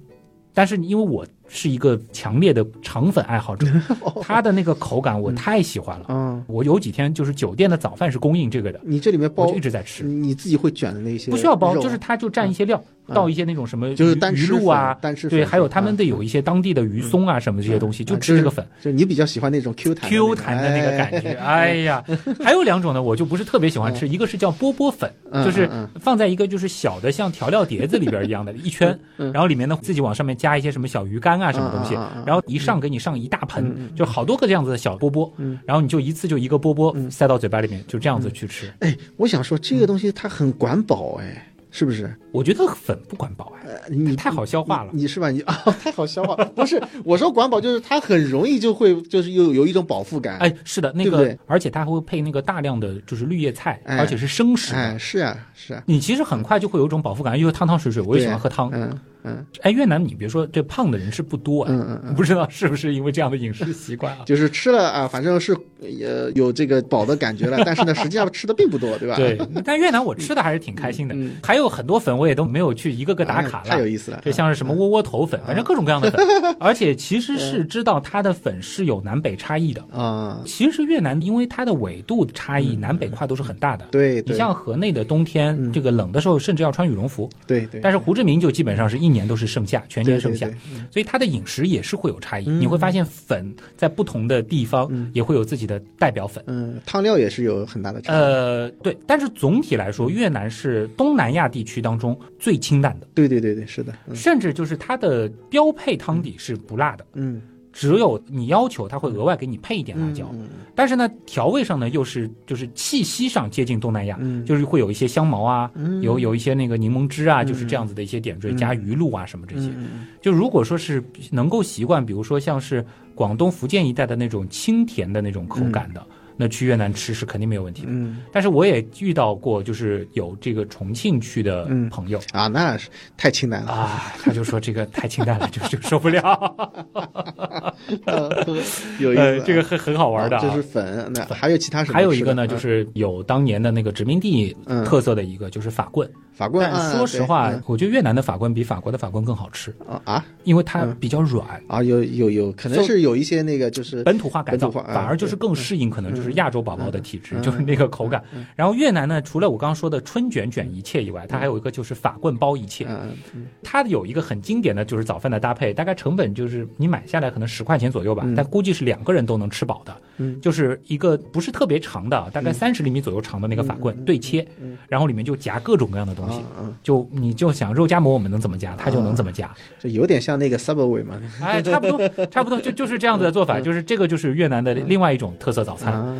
但是因为我是一个强烈的肠粉爱好者，<laughs> 它的那个口感我太喜欢了。嗯，我有几天就是酒店的早饭是供应这个的。你这里面包一直在吃，你自己会卷的那些不需要包，就是它就蘸一些料。倒一些那种什么就是单鱼露啊，单吃对，还有他们的有一些当地的鱼松啊什么这些东西，就吃这个粉。就你比较喜欢那种 Q 弹 Q 弹的那个感觉，哎。呀，<laughs> 还有两种呢，我就不是特别喜欢吃，一个是叫波波粉，就是放在一个就是小的像调料碟子里边一样的一圈，然后里面呢自己往上面加一些什么小鱼干啊什么东西，然后一上给你上一大盆，就好多个这样子的小波波，然后你就一次就一个波波塞到嘴巴里面，就这样子去吃。哎，我想说这个东西它很管饱哎。是不是？我觉得粉不管饱哎，你太好消化了。你是吧？你 <laughs> 啊，太好消化。<laughs> 不是，我说管饱就是它很容易就会 <laughs> 就是有有一种饱腹感。哎，是的，那个，而且它还会配那个大量的就是绿叶菜，而且是生食。哎，是啊，是啊。你其实很快就会有一种饱腹感，因为汤汤水水，我也喜欢喝汤。嗯。嗯，哎，越南你别说，这胖的人是不多，嗯嗯嗯，不知道是不是因为这样的饮食习惯啊？就是吃了啊，反正是呃有这个饱的感觉了，但是呢，实际上吃的并不多，对吧？对，<laughs> 但越南我吃的还是挺开心的，还有很多粉我也都没有去一个个打卡了，太有意思了。这像是什么窝窝头粉，反正各种各样的粉，而且其实是知道它的粉是有南北差异的啊。其实越南因为它的纬度差异，南北跨度是很大的。对，你像河内的冬天，这个冷的时候甚至要穿羽绒服。对对。但是胡志明就基本上是一年都是盛夏。全年盛夏，所以它的饮食也是会有差异。你会发现粉在不同的地方也会有自己的代表粉。嗯，汤料也是有很大的差异。呃，对，但是总体来说，越南是东南亚地区当中最清淡的。对对对对，是的。甚至就是它的标配汤底是不辣的。嗯。只有你要求，他会额外给你配一点辣椒，但是呢，调味上呢又是就是气息上接近东南亚，就是会有一些香茅啊，有有一些那个柠檬汁啊，就是这样子的一些点缀，加鱼露啊什么这些。就如果说是能够习惯，比如说像是广东福建一带的那种清甜的那种口感的。那去越南吃是肯定没有问题的。嗯但是我也遇到过，就是有这个重庆去的嗯朋友。啊，那是太清淡了。啊，他就说这个太清淡了，<laughs> 就就受不了。有意思啊，呃，这个很很好玩的、啊。这是粉，那还有其他什么？还有一个呢，就嗯是有当年的那个殖民地嗯特色的一个，就是法棍。法棍。说实话嗯，我觉得越南的法棍比法国的法棍更好吃，啊啊因为它嗯比较软，啊，有有有，可能是有一些那个就是本土化改造，本土化啊反而就是更适应可能就是亚洲宝宝的体质，嗯就是那个口感。然后越南呢，除了我刚刚说的春卷卷一切以外，它还有一个就是法棍包一切。它有一个很经典的就是早饭的搭配，大概成本就是你买下来可能十块钱左右吧，但估计是两个人都能吃饱的。嗯就是一个不是特别长的，大概三十厘米左右长的那个法棍对切，然后里面就夹各种各样的东西就你就想肉夹馍我们能怎么夹，它就能怎么夹。这有点像那个 Subway 嘛。哎，差不多，差不多，就就是这样子的做法，就是这个就是越南的另外一种特色早餐。啊，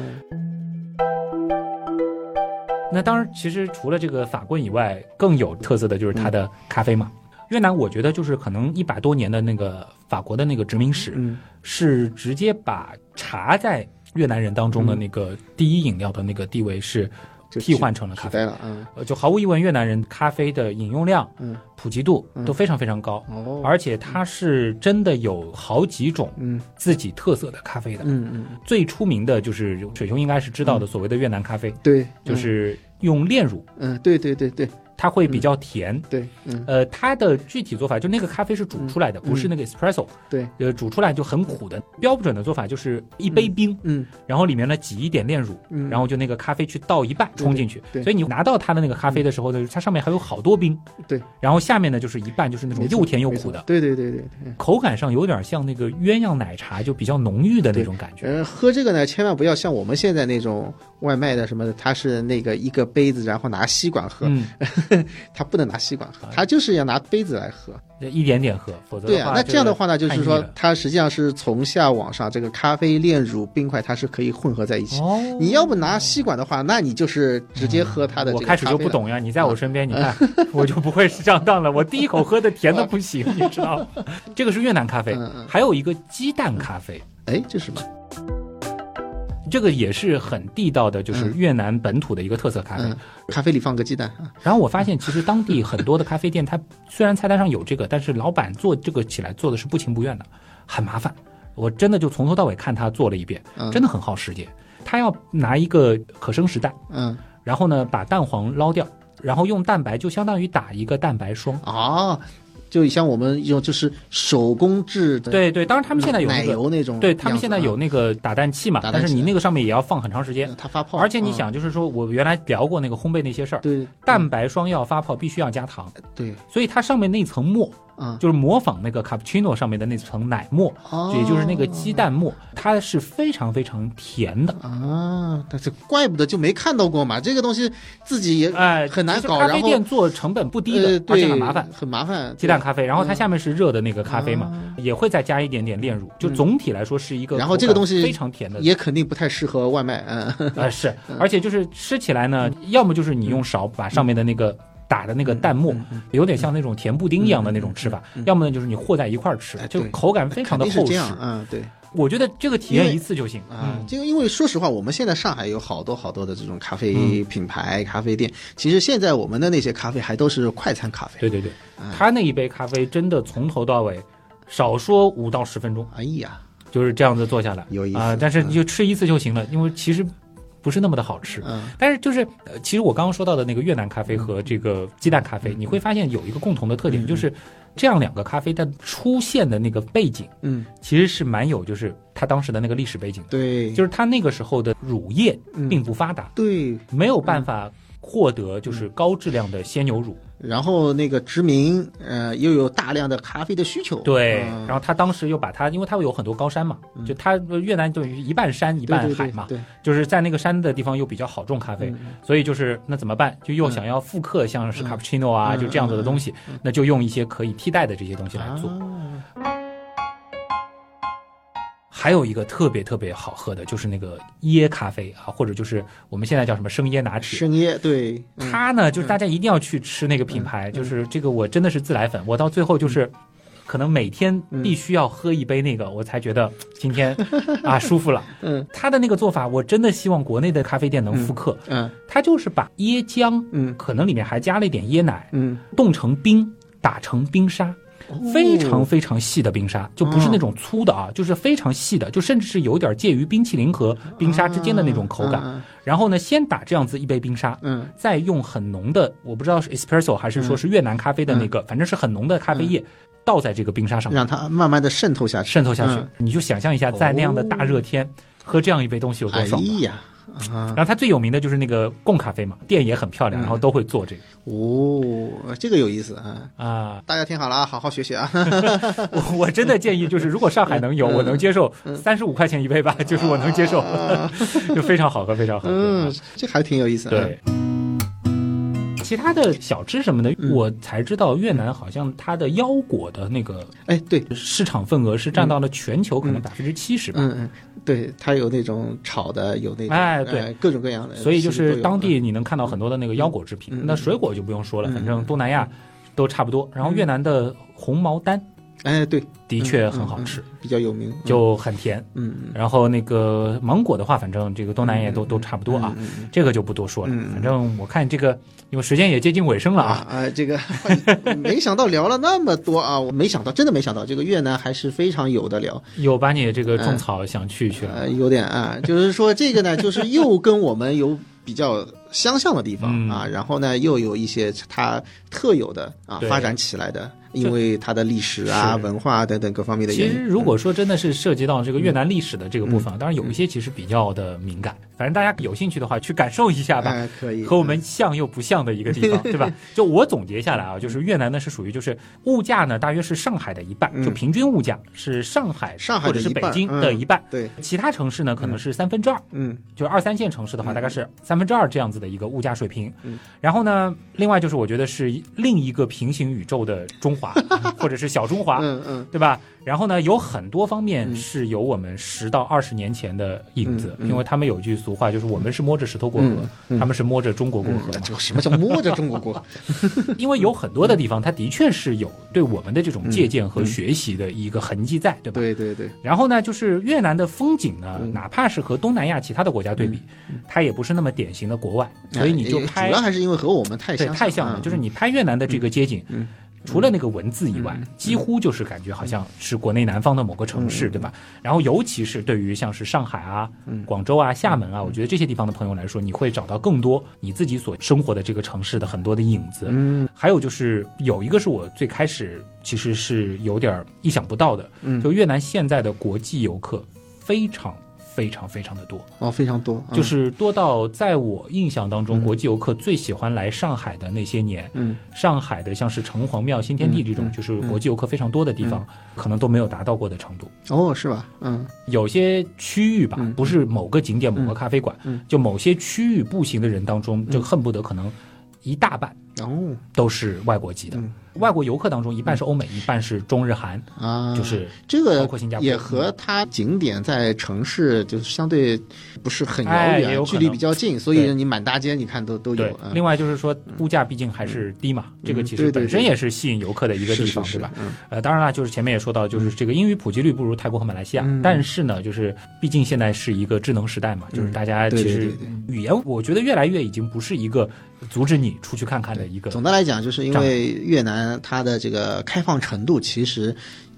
那当然，其实除了这个法棍以外，更有特色的就是它的咖啡嘛。越南我觉得就是可能一百多年的那个法国的那个殖民史，嗯。是直接把茶在越南人当中的那个第一饮料的那个地位是就替换成了咖啡。了，嗯。呃，就毫无疑问，越南人咖啡的饮用量、嗯。普及度都非常非常高，哦，而且它是真的有好几种嗯。自己特色的咖啡的。嗯嗯，最出名的就是水兄应该是知道的，所谓的越南咖啡，对，就是用炼乳，嗯对对对对它会比较甜。对，嗯。呃，它的具体做法就那个咖啡是煮出来的，不是那个 espresso，对，呃，煮出来就很苦的。标准的做法就是一杯冰，嗯。然后里面呢挤一点炼乳，嗯，然后就那个咖啡去倒一半冲进去，对。所以你拿到它的那个咖啡的时候呢，它上面还有好多冰，对，然后下面呢就是一半就是那种又甜又苦的，对对对对对。口感上有点像那个鸳鸯奶茶，就比较浓郁的那种感觉。呃，喝这个呢，千万不要像我们现在那种外卖的什么的，它是那个一个杯子，然后拿吸管喝，嗯，<laughs> <laughs> 它不能拿吸管喝，他就是要拿杯子来喝。一点点喝，否则对啊，那这样的话话呢，就是说它实际上是从下往上，这个咖啡、炼乳、冰块它是可以混合在一起。哦，你要不拿吸管的话，那你就是直接喝它的这个我开始就。不懂呀，你在我身边，你看 <laughs> 我就不会是上当了。我第一口喝的甜的 <laughs> 不行，你知道吗？这个是越南咖啡还有一个鸡蛋咖啡，哎，这是什么？这个也是很地道的，就是越南本土的一个特色咖啡。嗯，咖啡里放个鸡蛋啊。然后我发现，其实当地很多的咖啡店，它虽然菜单上有这个，但是老板做这个起来做的是不情不愿的，很麻烦。我真的就从头到尾看他做了一遍，嗯真的很耗时间。他要拿一个可生食蛋，嗯然后呢把蛋黄捞掉，然后用蛋白就相当于打一个蛋白霜。啊，就像我们用就是手工制的对对，当然他们现在有奶那个，油那种对他们现在有那个打蛋器嘛，器。但是你那个上面也要放很长时间。嗯，它发泡，而且你嗯。想，就是说我原来聊过那个烘焙那些事儿，对蛋白霜要发泡必须要加糖，对。所以它上面那层沫啊，就是模仿那个卡布奇诺上面的那层奶沫，哦。也就是那个鸡蛋沫，它是非常非常甜的。啊，但是怪不得就没看到过嘛，这个东西自己也哎，很难搞，其实咖啡店做成本不低的，呃而且对很麻烦。很麻烦，鸡蛋咖啡，然后它嗯下面是热的那个咖啡嘛，也会再加一点点炼乳，就总体来说是一个然后这个东西非常甜的，也肯定不太适合外卖，嗯，呃是，而且就是吃起来呢，要么就是你用勺把上面的那个打的那个蛋沫，有点像那种甜布丁一样的那种吃法，要么呢就是你和在一块儿吃就口感非常的厚实嗯，对。我觉得这个体验一次就行啊，嗯，这个因为说实话，我们现在上海有好多好多的这种咖嗯。啡品牌、咖啡店，其实现在我们的那些咖啡还都是快餐咖啡，对对对，嗯。他那一杯咖啡真的从头到尾，少说五到十分钟，哎呀，就是这样子做下来，有意思啊，但是嗯。你就吃一次就行了，因为其实不是那么的好吃。嗯。但是就是，呃，其实我刚刚说到的那个越南咖啡和这个鸡蛋咖嗯。啡，你会发现有一个共同的特点，就是这样两个咖啡它出现的那个背景，嗯，其实是蛮有就是它当时的那个历史背景的，对，就是它那个时候的乳业嗯。并不发达，对，没有办法获得就是高质量的鲜牛乳。然后那个殖民，呃，又有大量的咖啡的需求，对，嗯。然后他当时又把它，因为它有很多高山嘛，就它越南等于一半山一半海嘛，对。对，就是在那个山的地方又比较好种咖啡，嗯所以就是那怎么办？就又想要复刻像是卡布奇诺啊，嗯就这样子的东西，那就用一些可以替代的这些东西来做。啊还有一个特别特别好喝的，就是那个椰咖啡啊，或者就是我们现在叫什么生椰拿铁。生椰，对，嗯它呢，就是大家一定要去吃那个品牌，就是这个我真的是自来粉，我到最后就是。可能每天必须要喝一杯那个，我才觉得今天啊舒服了。<laughs> 嗯，他的那个做法，我真的希望国内的咖啡店能复刻。嗯，他就是把椰浆，嗯，可能里面还加了一点椰奶，嗯，冻成冰，打成冰沙。非常非常细的冰沙，就不是那种粗的啊，就是非常细的，就甚至是有点介于冰淇淋和冰沙之间的那种口感。然后呢，先打这样子一杯冰沙，嗯，再用很浓的，我不知道是 espresso 还是说是越南咖啡的那个，反正是很浓的咖啡液，倒在这个冰沙上，让它慢慢的渗透下去，渗透下去。你就想象一下，在那样的大热天喝这样一杯东西有多爽。哎呀！然后它最有名的就是那个贡咖啡嘛，店也很漂亮，然后都会做这个。哦，这个有意思啊！啊，大家听好了啊，好好学学啊！我 <laughs> <laughs> 我真的建议，就是如果上海能有，我能接受三十五块钱一杯吧，就是我能接受，<laughs> 就非常好喝，非常好喝。嗯，这还挺有意思。对。其他的小吃什么的，我才知道越南好像它的腰果的那个，哎，对，市场份额是占到了全球可能百分之七十吧。嗯嗯，对，它有那种炒的，有那种哎，对，各种各样的。所以就是当地你能看到很多的那个腰果制品，那水果就不用说了，反正东南亚都差不多。然后越南的红毛丹。哎，对，的确很好吃，比较有名，就很甜。嗯，然后那个芒果的话，反正这个东南亚都都差不多啊，这个就不多说了。反正我看这个，因为时间也接近尾声了啊。啊，这个没想到聊了那么多啊，我没想到，真的没想到，这个越南还是非常有的聊。有把你这个种草想去去了？有点啊，就是说这个呢，就是又跟我们有比较相像的地方啊，然后呢，又有一些它特有的啊发展起来的。因为它的历史啊、文化等等各方面的原因。其实，如果说真的是涉及到这个越南历史的这个部分，当然有一些其实比较的敏感。反正大家有兴趣的话，去感受一下吧。可以。和我们像又不像的一个地方，对吧？就我总结下来啊，就是越南呢是属于就是物价呢大约是上海的一半，就平均物价是上海上海或者是北京的一半。对。其他城市呢可能是三分之二。嗯。就二三线城市的话，大概是三分之二这样子的一个物价水平。嗯。然后呢，另外就是我觉得是另一个平行宇宙的中华，<laughs> 或者是。是小中华，嗯嗯，对吧？然后呢，有很多方面是有我们十到二十年前的影子，因为他们有句俗话，就是我们是摸着石头过河，他们是摸着中国过河。就什么叫摸着中国过河？<laughs> 因为有很多的地方，它的确是有对我们的这种借鉴和学习的一个痕迹在，对吧？对对对。然后呢，就是越南的风景呢，哪怕是和东南亚其他的国家对比，它也不是那么典型的国外，所以你就拍，主要还是因为和我们太像，太像了。就是你拍越南的这个街景。除了那个文字以外，几乎就是感觉好像是国内南方的某个城市，对吧？然后尤其是对于像是上海啊、广州啊、厦门啊，我觉得这些地方的朋友来说，你会找到更多你自己所生活的这个城市的很多的影子。嗯，还有就是有一个是我最开始其实是有点意想不到的，就越南现在的国际游客非常。非常非常的多。哦，非常多，就是多到在我印象当中，国际游客最喜欢来上海的那些年，嗯，上海的像是城隍庙、新天地这种，就是国际游客非常多的地方，可能都没有达到过的程度。哦，是吧？嗯，有些区域吧，不是某个景点、某个咖啡馆，就某些区域步行的人当中，就恨不得可能一大半哦。都是外国籍的。外国游客当中，一半是欧美，一半是中日韩啊，就是这个包括新加坡，也和它景点在城市就是相对不是很遥远，距离比较近，所以你满大街你看都都有。另外就是说物价毕竟还是低嘛，这个其实本身也是吸引游客的一个地方，对吧？呃，当然了，就是前面也说到，就是这个英语普及率不如泰国和马来西亚，但是呢，就是毕竟现在是一个智能时代嘛，就是大家其实语言，我觉得越来越已经不是一个阻止你出去看看的一个。总的来讲，就是因为越南它的这个。呃，开放程度其实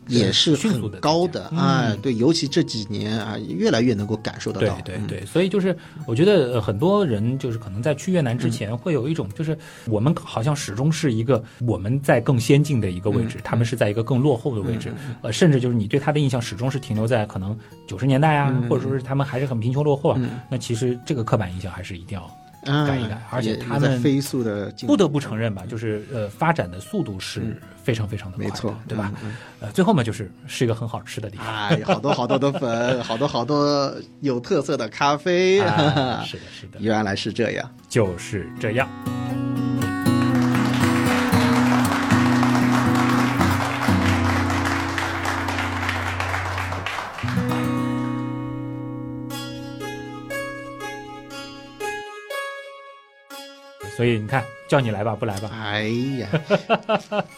也是很高的啊，对，尤其这几年啊，越来越能够感受得到。对对对，所以就是我觉得很多人就是可能在去越南之前会有一种，就是我们好像始终是一个我们在更先进的一个位置，他们是在一个更落后的位置，呃，甚至就是你对他的印象始终是停留在可能九十年代啊，或者说是他们还是很贫穷落后啊。那其实这个刻板印象还是一定要。改一改，而且他们飞速的，不得不承认吧，就是呃，发展的速度是非常非常的快，没错，对吧？呃，最后嘛，就是是一个很好吃的地方，哎，好多好多的粉，好多好多有特色的咖啡，是的，是的，<laughs> 原来是这样，就是这样。所以你看。叫你来吧，不来吧？哎呀，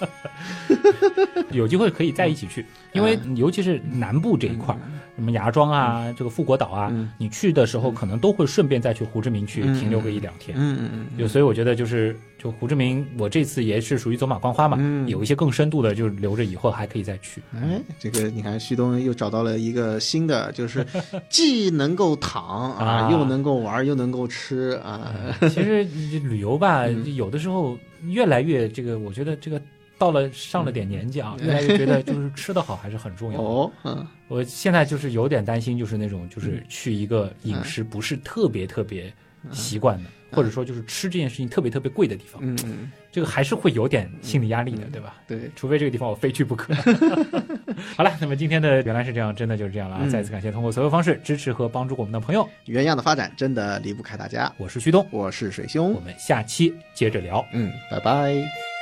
<laughs> 有机会可以再一起去，因为尤其是南部这一块儿，什么芽庄啊，这个富国岛啊，你去的时候可能都会顺便再去胡志明去停留个一两天。嗯嗯嗯，就所以我觉得就是就胡志明，我这次也是属于走马观花嘛，有一些更深度的就留着以后还可以再去。哎，这个你看旭东又找到了一个新的，就是 <laughs> 既能够躺啊，又能够玩，又能够吃啊。其实旅游吧，有的时候越来越这个，我觉得这个。到了上了点年纪啊，越来越觉得就是吃的好还是很重要。<laughs> 哦，嗯，我现在就是有点担心，就是那种就是去一个饮食不是特别特别习惯的，或者说就是吃这件事情特别特别贵的地方。嗯嗯，这个还是会有点心理压力的，对吧？对，除非这个地方我非去不可。<laughs> 好了，那么今天的原来是这样，真的就是这样了啊！再次感谢通过所有方式支持和帮助我们的朋友。原样的发展真的离不开大家。我是旭东，我是水兄，我们下期接着聊。嗯，拜拜。